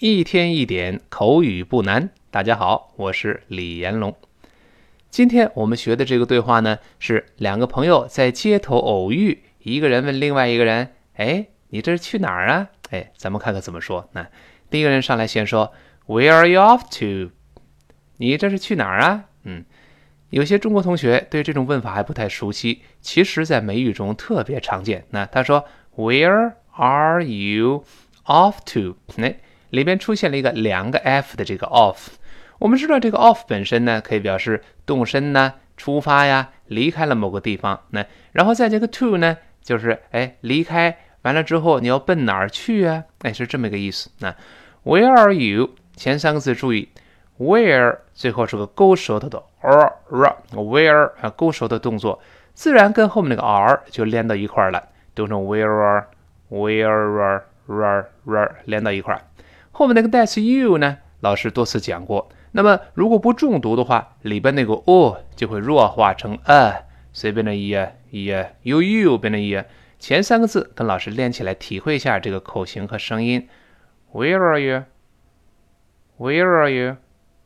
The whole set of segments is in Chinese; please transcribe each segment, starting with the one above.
一天一点口语不难。大家好，我是李延龙。今天我们学的这个对话呢，是两个朋友在街头偶遇，一个人问另外一个人：“哎，你这是去哪儿啊？”哎，咱们看看怎么说。那第一个人上来先说：“Where are you off to？” 你这是去哪儿啊？嗯，有些中国同学对这种问法还不太熟悉，其实在美语中特别常见。那他说：“Where are you off to？” 那里边出现了一个两个 f 的这个 off。我们知道这个 off 本身呢，可以表示动身呐、出发呀、离开了某个地方。那然后再这个 to 呢，就是哎离开完了之后你要奔哪儿去啊？哎，是这么一个意思。那 Where are you？前三个字注意。Where 最后是个勾舌头的 r，where 啊勾舌的动作，自然跟后面那个 r 就连到一块儿了，读成 where，where，where，连到一块儿。后面那个代词 you 呢，老师多次讲过。那么如果不重读的话，里边那个 o 就会弱化成 a，随便的 e e you you 变成 e。前三个字跟老师连起来，体会一下这个口型和声音。Where are you？Where are you？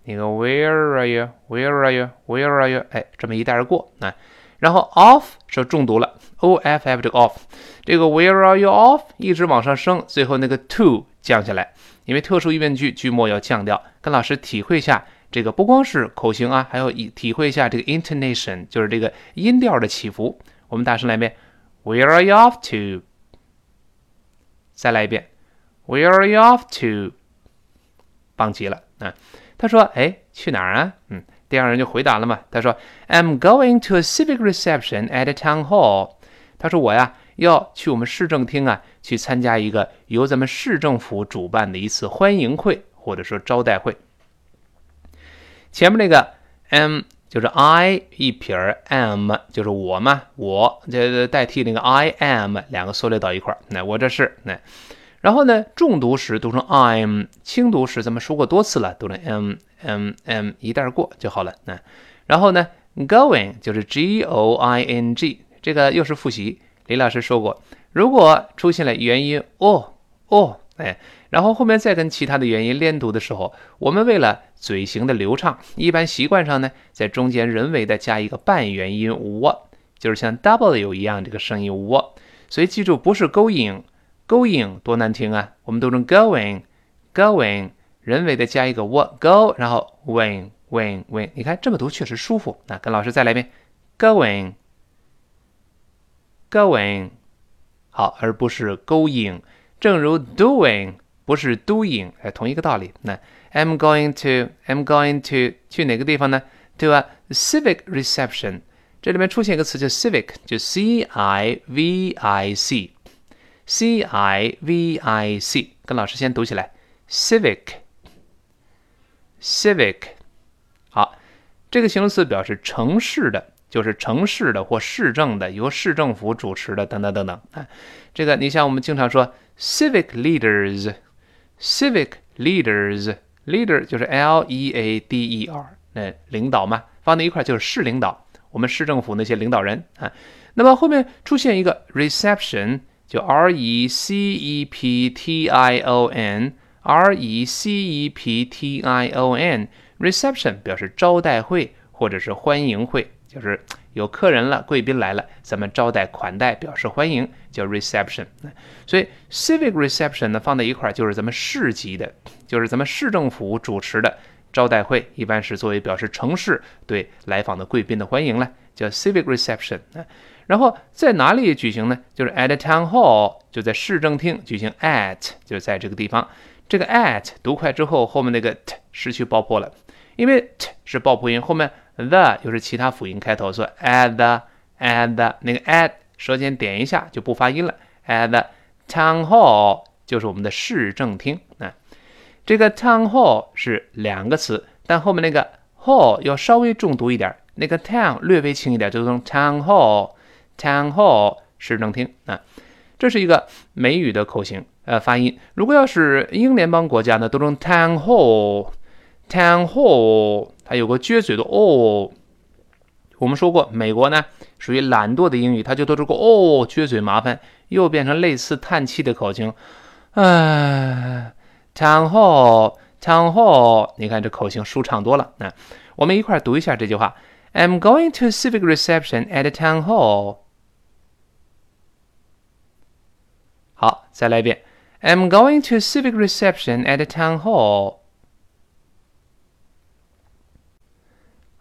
那个 Where are you? Where are you? Where are you? 哎，这么一带而过啊。然后 off 是重读了，o f f 这个 off，这个 Where are you off 一直往上升，最后那个 to 降下来，因为特殊疑问句句末要降调。跟老师体会一下这个，不光是口型啊，还要体会一下这个 intonation，就是这个音调的起伏。我们大声来一遍，Where are you off to？再来一遍，Where are you off to？棒极了啊！他说：“哎，去哪儿啊？”嗯，第二人就回答了嘛。他说：“I'm going to a civic reception at a town hall。”他说：“我呀，要去我们市政厅啊，去参加一个由咱们市政府主办的一次欢迎会或者说招待会。”前面那个 m 就是 I 一撇 am 就是我嘛，我这代替那个 I am 两个缩略到一块儿。那我这是那。然后呢，重读时读成 I'm，轻读时咱们说过多次了，读成 m m m 一带过就好了。那然后呢，going 就是 g o i n g，这个又是复习。李老师说过，如果出现了元音 o o，哎，然后后面再跟其他的元音连读的时候，我们为了嘴型的流畅，一般习惯上呢，在中间人为的加一个半元音 w，就是像 w 一样这个声音 w。所以记住，不是 going。Going 多难听啊！我们读成 going，going，人为的加一个 w，go，然后 when，when，when，你看这么读确实舒服。那跟老师再来一遍，going，going，好，而不是 going。正如 doing 不是 doing，哎，同一个道理。那 I'm going to，I'm going to 去哪个地方呢？To a civic reception。这里面出现一个词叫 civic，就 C-I-V-I-C。C I V I C，跟老师先读起来，civic，civic，好，这个形容词表示城市的，就是城市的或市政的，由市政府主持的，等等等等啊。这个你像我们经常说 civic leaders，civic leaders，leader 就是 L E A D E R，那领导嘛，放在一块就是市领导，我们市政府那些领导人啊。那么后面出现一个 reception。就 R E C E P T I O N，R E C E P T I O N，reception 表示招待会或者是欢迎会，就是有客人了，贵宾来了，咱们招待款待，表示欢迎，叫 reception。所以 civic reception 呢放在一块儿就是咱们市级的，就是咱们市政府主持的招待会，一般是作为表示城市对来访的贵宾的欢迎了，叫 civic reception。然后在哪里举行呢？就是 at town hall，就在市政厅举行。at 就在这个地方。这个 at 读快之后，后面那个 t 失去爆破了，因为 t 是爆破音，后面 the 又是其他辅音开头，所以 at the at the 那个 at 舌尖点一下就不发音了。at town hall 就是我们的市政厅啊。这个 town hall 是两个词，但后面那个 hall 要稍微重读一点，那个 town 略微轻一点，就读成 town hall。Town hall 市政厅啊，这是一个美语的口型呃发音。如果要是英联邦国家呢，都成 town hall Town hall，它有个撅嘴的哦。我们说过，美国呢属于懒惰的英语，它就都这个哦撅嘴麻烦，又变成类似叹气的口型，唉 town hall，town hall，你看这口型舒畅多了。那我们一块读一下这句话：I'm going to civic reception at the town hall。好，再来一遍：I'm going to civic reception at the town hall。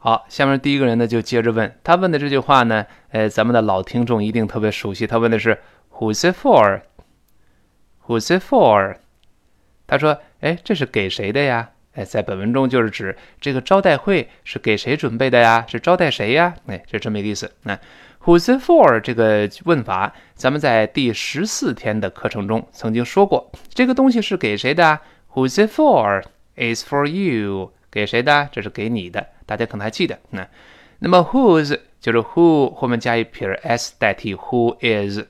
好，下面第一个人呢就接着问，他问的这句话呢，呃，咱们的老听众一定特别熟悉。他问的是 Who's it for？Who's it for？他说，哎，这是给谁的呀？哎，在本文中就是指这个招待会是给谁准备的呀？是招待谁呀？哎，就这么一个意思。那 Who's it for？这个问法，咱们在第十四天的课程中曾经说过，这个东西是给谁的？Who's it for？Is for you。给谁的？这是给你的。大家可能还记得，那那么 whose 就是 who 后面加一撇 s 代替 who is，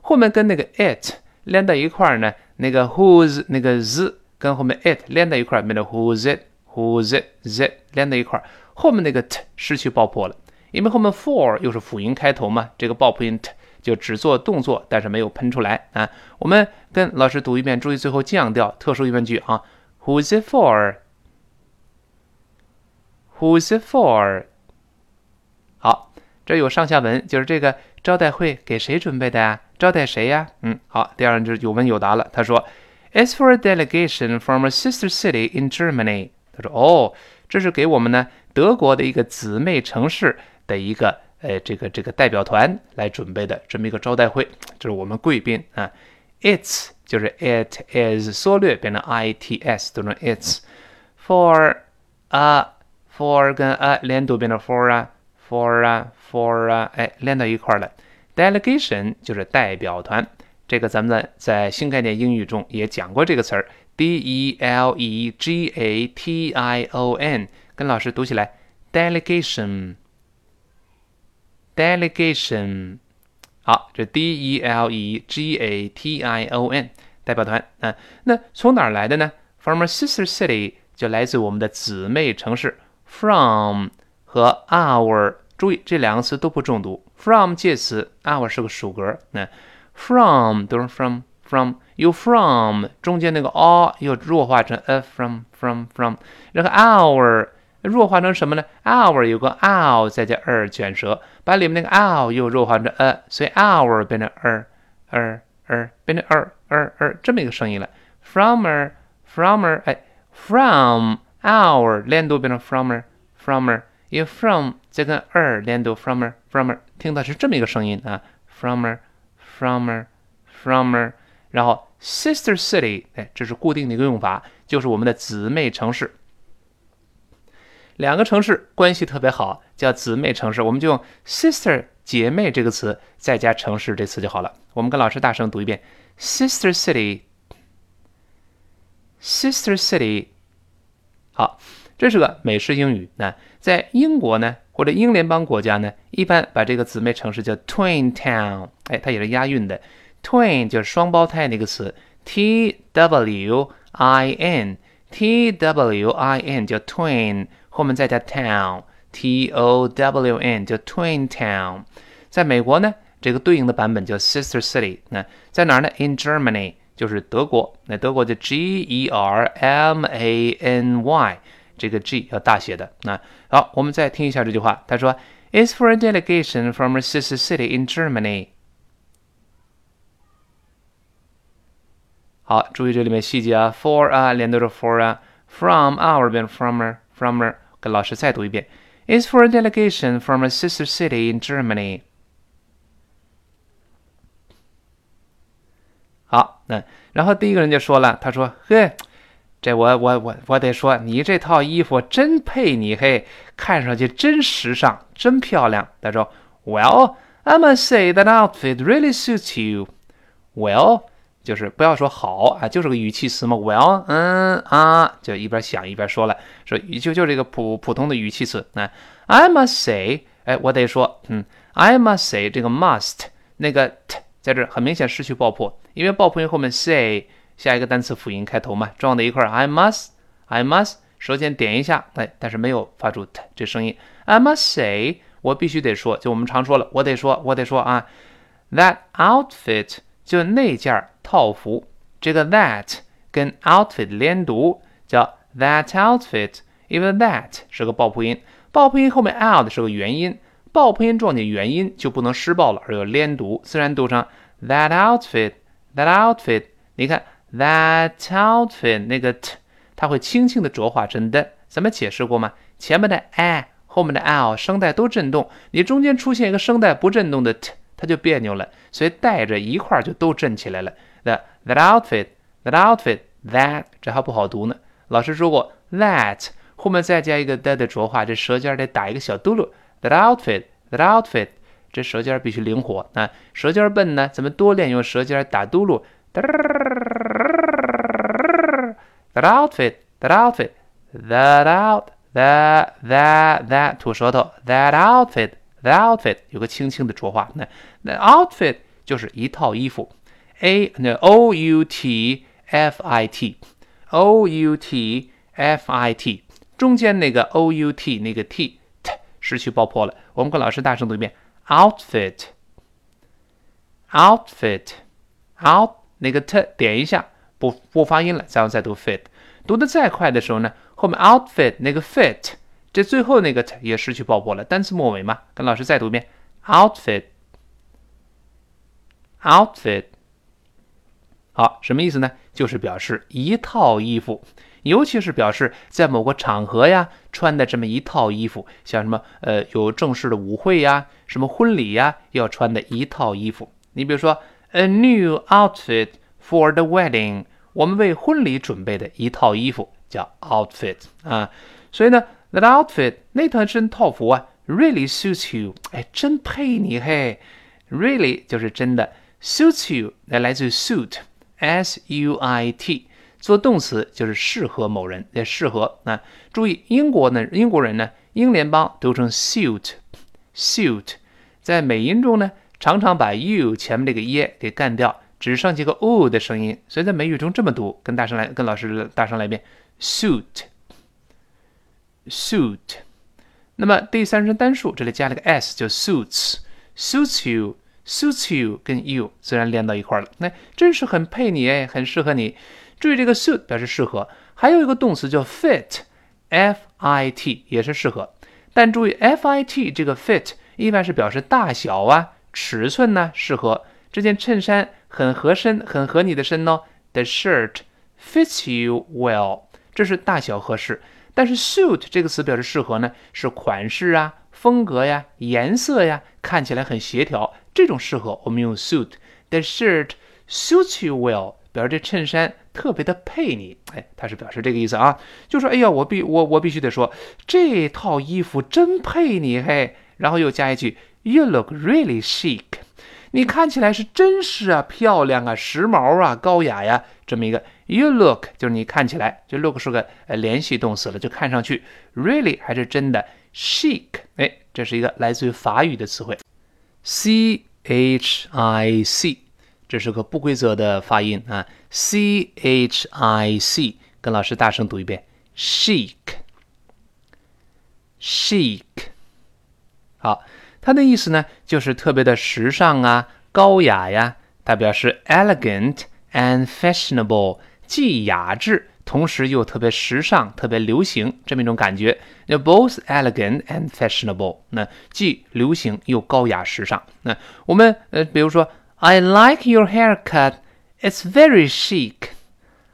后面跟那个 it 连到一块儿呢，那个 whose 那个 z 跟后面 it 连到一块儿，变成 who's it，who's it，z 连到一块儿，后面那个 t 失去爆破了，因为后面 for 又是辅音开头嘛，这个爆破音 t 就只做动作，但是没有喷出来啊。我们跟老师读一遍，注意最后降调，特殊疑问句啊，who's it for？It for？好，这有上下文，就是这个招待会给谁准备的呀？招待谁呀？嗯，好，第二人就有问有答了。他说，It's for a delegation from a sister city in Germany。他说，哦，这是给我们呢德国的一个姊妹城市的一个呃这个这个代表团来准备的这么一个招待会。这是我们贵宾啊。It's 就是 it is 缩略变成 its，读成 it's for a。For 跟 a 连读变成 for 啊，for 啊，for 啊，哎，连到一块儿了。delegation 就是代表团，这个咱们在新概念英语中也讲过这个词儿，d e l e g a t i o n，跟老师读起来，delegation，delegation。好，这 d e l e g a t i o n 代表团啊，那从哪儿来的呢？From a sister city 就来自我们的姊妹城市。From 和 our，注意这两个词都不重读。From 介词，our 是个属格。那 from 都是 from from，有 from 中间那个 a 又弱化成 a from from from，然后 our 弱化成什么呢？our 有个 ow 再加 er 卷舌，把里面那个 ow 又弱化成 a，所以 our 变成 er er er 变成 er er er 这么一个声音了。Fromer fromer 哎，from Our 连读变成 fromer，fromer，因为 from 再跟 er 连读 fromer，fromer，听到是这么一个声音啊，fromer，fromer，fromer，然后 sister city，哎，这是固定的一个用法，就是我们的姊妹城市。两个城市关系特别好，叫姊妹城市，我们就用 sister 姐妹这个词，再加城市这词就好了。我们跟老师大声读一遍：sister city，sister city。好，这是个美式英语。那在英国呢，或者英联邦国家呢，一般把这个姊妹城市叫 twin town。哎，它也是押韵的。twin 就是双胞胎那个词，t w i n，t w i n 叫 twin，后面再加 town，t o w n 叫 twin town。在美国呢，这个对应的版本叫 sister city。那在哪儿呢？In Germany。就是德国，那德国就 G E R M A N Y，这个 G 要大写的。那好，我们再听一下这句话。他说：“It's for a delegation from a sister city in Germany。”好，注意这里面细节啊，for 啊连读着 for 啊，from our 变 fromer fromer，跟老师再读一遍：“It's for a delegation from a sister city in Germany。” 那然后第一个人就说了，他说：“嘿，这我我我我得说，你这套衣服真配你，嘿，看上去真时尚，真漂亮。”他说：“Well, I must say that outfit really suits you. Well，就是不要说好啊，就是个语气词嘛。Well，嗯啊，就一边想一边说了，说就就这个普普通的语气词。那 I must say，哎，我得说，嗯，I must say 这个 must 那个 t。在这很明显失去爆破，因为爆破音后面 say 下一个单词辅音开头嘛，撞在一块儿。I must，I must，舌尖点一下，哎，但是没有发出 t 这声音。I must say，我必须得说，就我们常说了，我得说，我得说啊，that outfit 就那件套服，这个 that 跟 outfit 连读，叫 that outfit。因为 that 是个爆破音，爆破音后面 out 是个元音，爆破音撞见元音就不能失爆了，而要连读，自然读成 that outfit That outfit。你看 that outfit 那个 t，它会轻轻的浊化成的，咱们解释过吗？前面的 a，后面的 l 声带都震动，你中间出现一个声带不震动的 t，它就别扭了，所以带着一块儿就都震起来了。The that outfit，that outfit，that 这还不好读呢。老师说过 that。后面再加一个的的浊化，这舌尖得打一个小嘟噜。That outfit, that outfit，这舌尖必须灵活那。舌尖笨呢，咱们多练用舌尖打嘟噜。That outfit, that outfit, that out, that that that 吐舌头。That outfit, that outfit 有个轻轻的浊化。那那 outfit 就是一套衣服。A 那 O U T F I T, O U T F I T。中间那个 o u t 那个 t t 失去爆破了。我们跟老师大声读一遍：outfit，outfit，out 那个 t 点一下，不不发音了。然后再读 fit，读的再快的时候呢，后面 outfit 那个 fit，这最后那个 t 也失去爆破了。单词末尾嘛，跟老师再读一遍：outfit，outfit。好，什么意思呢？就是表示一套衣服。尤其是表示在某个场合呀，穿的这么一套衣服，像什么呃有正式的舞会呀，什么婚礼呀，要穿的一套衣服。你比如说，a new outfit for the wedding，我们为婚礼准备的一套衣服叫 outfit 啊。所以呢，that outfit 那套身套服啊，really suits you，哎，真配你嘿。really 就是真的，suits you 来来自于 suit，s u i t。做动词就是适合某人，也适合啊。注意，英国呢，英国人呢，英联邦读成 suit，suit，在美音中呢，常常把 you 前面这个 e 给干掉，只剩几个 o 的声音，所以在美语中这么读。跟大声来，跟老师大声来一遍，suit，suit。那么第三人称单数这里加了个 s，就 suits，suits you，suits you，跟 you 自然连到一块了。那真是很配你哎，很适合你。注意这个 suit 表示适合，还有一个动词叫 fit，f i t 也是适合。但注意 f i t 这个 fit 一般是表示大小啊、尺寸呢适合。这件衬衫很合身，很合你的身哦。The shirt fits you well，这是大小合适。但是 suit 这个词表示适合呢，是款式啊、风格呀、颜色呀，看起来很协调，这种适合我们用 suit。The shirt suits you well。表示这衬衫特别的配你，哎，他是表示这个意思啊，就说，哎呀，我必我我必须得说，这套衣服真配你嘿，然后又加一句，You look really chic，你看起来是真是啊，漂亮啊，时髦啊，高雅呀，这么一个，You look 就是你看起来，就 look 是个呃连系动词了，就看上去，really 还是真的，chic，哎，这是一个来自于法语的词汇，C H I C。这是个不规则的发音啊，c h i c，跟老师大声读一遍，chic，chic。好，它的意思呢，就是特别的时尚啊，高雅呀。它表示 elegant and fashionable，既雅致，同时又特别时尚、特别流行这么一种感觉。那 both elegant and fashionable，那既流行又高雅时尚。那我们呃，比如说。I like your haircut. It's very chic.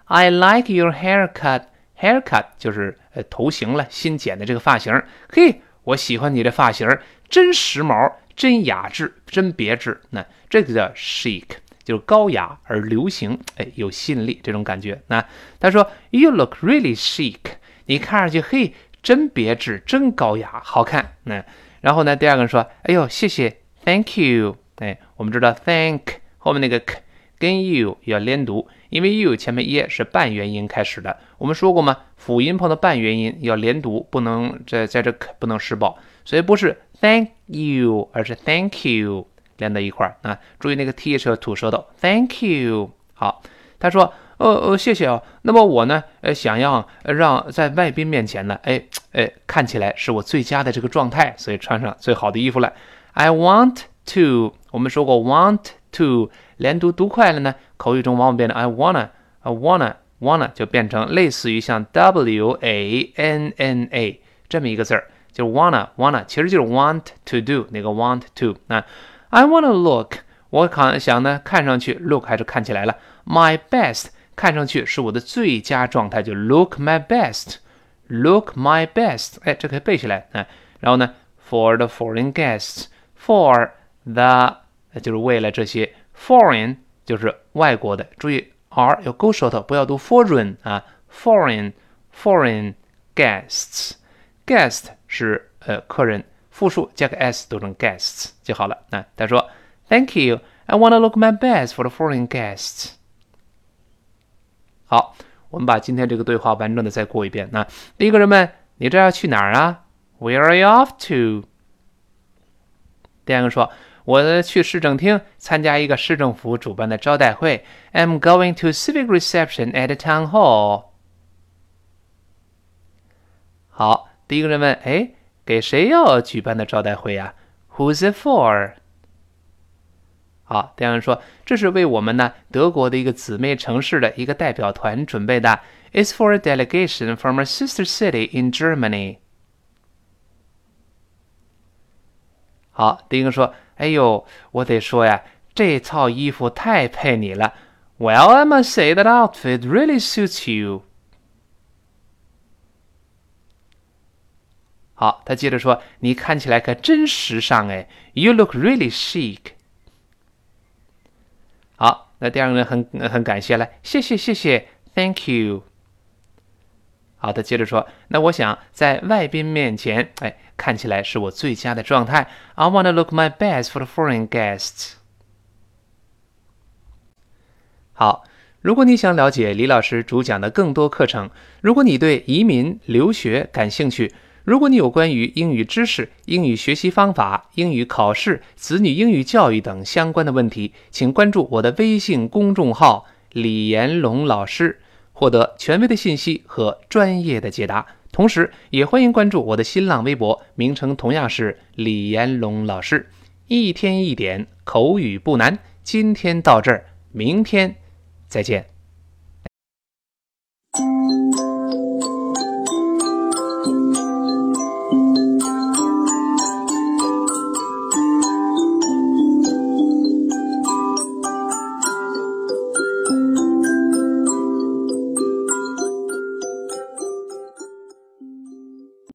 I like your haircut. Haircut 就是呃头型了，新剪的这个发型。嘿，我喜欢你的发型，真时髦，真雅致，真别致。那这个叫 chic，就是高雅而流行，哎，有吸引力这种感觉。那他说，You look really chic. 你看上去嘿，真别致，真高雅，好看。那然后呢，第二个人说，哎呦，谢谢，Thank you。哎，我们知道 thank 后面那个 k 跟 you 要连读，因为 you 前面 e 是半元音开始的。我们说过吗？辅音碰到半元音要连读，不能在在这 k 不能失爆，所以不是 thank you，而是 thank you 连在一块儿啊。注意那个 t 是要吐舌头，thank you。好，他说，呃呃，谢谢哦。那么我呢，呃，想要让在外宾面前呢，哎哎，看起来是我最佳的这个状态，所以穿上最好的衣服来。I want to。我们说过，want to 连读读快了呢，口语中往往变成 I wanna，I wanna wanna 就变成类似于像 w a n n a 这么一个字儿，就是 wanna wanna，其实就是 want to do 那个 want to 啊。I wanna look，我看想呢，看上去 look 还是看起来了，my best 看上去是我的最佳状态，就 look my best，look my best，哎，这可以背起来啊。然后呢，for the foreign guests，for the 就是为了这些 foreign 就是外国的，注意 r 要勾舌头，不要读 foreign 啊，foreign foreign guests，guest 是呃客人，复数加个 s 读成 guests 就好了。那他说，Thank you, I wanna look my best for the foreign guests。好，我们把今天这个对话完整的再过一遍。那第一个人问，你这要去哪儿啊？Where are you off to？第二个说。 我去市政厅参加一个市政府主办的招待会。I'm going to civic reception at the town hall。好，第一个人问：“哎，给谁要举办的招待会呀？Who's it for？” 好，第二个人说：“这是为我们呢德国的一个姊妹城市的一个代表团准备的。It's for a delegation from a sister city in Germany。”好，第一个说。 哎呦，我得说呀，这套衣服太配你了。Well, I must say that outfit really suits you。好，他接着说，你看起来可真时尚哎，You look really chic。好，那第二个人很很感谢了，谢谢谢谢，Thank you。好，他接着说，那我想在外宾面前，哎。看起来是我最佳的状态。I want to look my best for the foreign guests。好，如果你想了解李老师主讲的更多课程，如果你对移民留学感兴趣，如果你有关于英语知识、英语学习方法、英语考试、子女英语教育等相关的问题，请关注我的微信公众号“李延龙老师”，获得权威的信息和专业的解答。同时，也欢迎关注我的新浪微博，名称同样是李彦龙老师。一天一点口语不难，今天到这儿，明天再见。